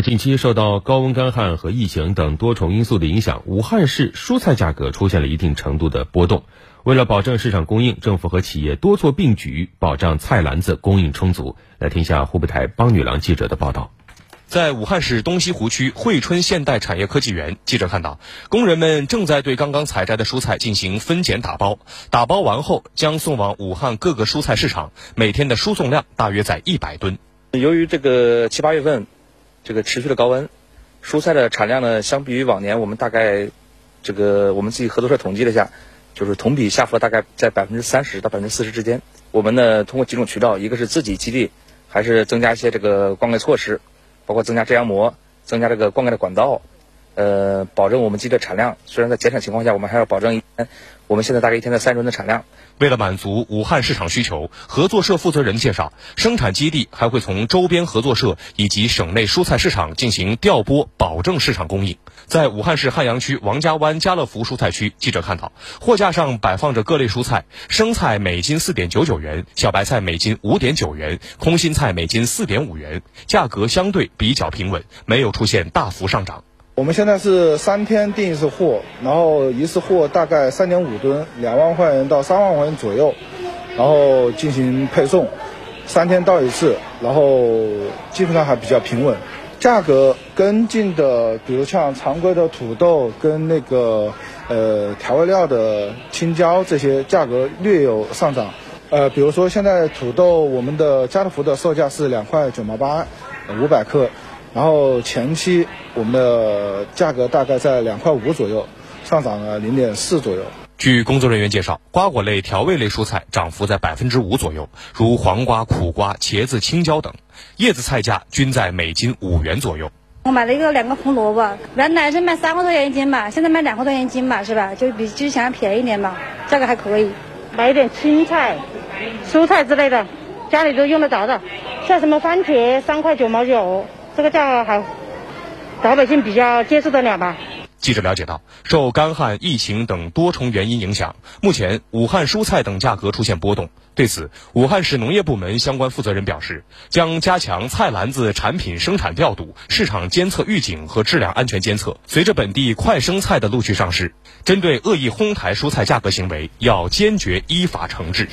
那近期受到高温干旱和疫情等多重因素的影响，武汉市蔬菜价格出现了一定程度的波动。为了保证市场供应，政府和企业多措并举，保障菜篮子供应充足。来听一下湖北台帮女郎记者的报道。在武汉市东西湖区惠春现代产业科技园，记者看到，工人们正在对刚刚采摘的蔬菜进行分拣打包，打包完后将送往武汉各个蔬菜市场，每天的输送量大约在一百吨。由于这个七八月份，这个持续的高温，蔬菜的产量呢，相比于往年，我们大概，这个我们自己合作社统计了一下，就是同比下浮大概在百分之三十到百分之四十之间。我们呢，通过几种渠道，一个是自己基地，还是增加一些这个灌溉措施。包括增加遮阳膜，增加这个灌溉的管道，呃，保证我们基地的产量。虽然在减产情况下，我们还要保证一天，我们现在大概一天的三吨的产量。为了满足武汉市场需求，合作社负责人介绍，生产基地还会从周边合作社以及省内蔬菜市场进行调拨，保证市场供应。在武汉市汉阳区王家湾家乐福蔬菜区，记者看到货架上摆放着各类蔬菜，生菜每斤四点九九元，小白菜每斤五点九元，空心菜每斤四点五元，价格相对比较平稳，没有出现大幅上涨。我们现在是三天订一次货，然后一次货大概三点五吨，两万块钱到三万块钱左右，然后进行配送，三天到一次，然后基本上还比较平稳。价格跟进的，比如像常规的土豆跟那个呃调味料的青椒这些价格略有上涨。呃，比如说现在土豆，我们的家乐福的售价是两块九毛八，五百克。然后前期我们的价格大概在两块五左右，上涨了零点四左右。据工作人员介绍，瓜果类、调味类蔬菜涨幅在百分之五左右，如黄瓜、苦瓜、茄子、青椒等；叶子菜价均在每斤五元左右。我买了一个两个红萝卜，原来是卖三块多钱一斤吧，现在卖两块多钱一斤吧，是吧？就比之前便宜点吧，价格还可以。买一点青菜、蔬菜之类的，家里都用得着的，像什么番茄三块九毛九。这个价还老百姓比较接受得了吧？记者了解到，受干旱、疫情等多重原因影响，目前武汉蔬菜等价格出现波动。对此，武汉市农业部门相关负责人表示，将加强菜篮子产品生产调度、市场监测预警和质量安全监测。随着本地快生菜的陆续上市，针对恶意哄抬蔬菜价格行为，要坚决依法惩治。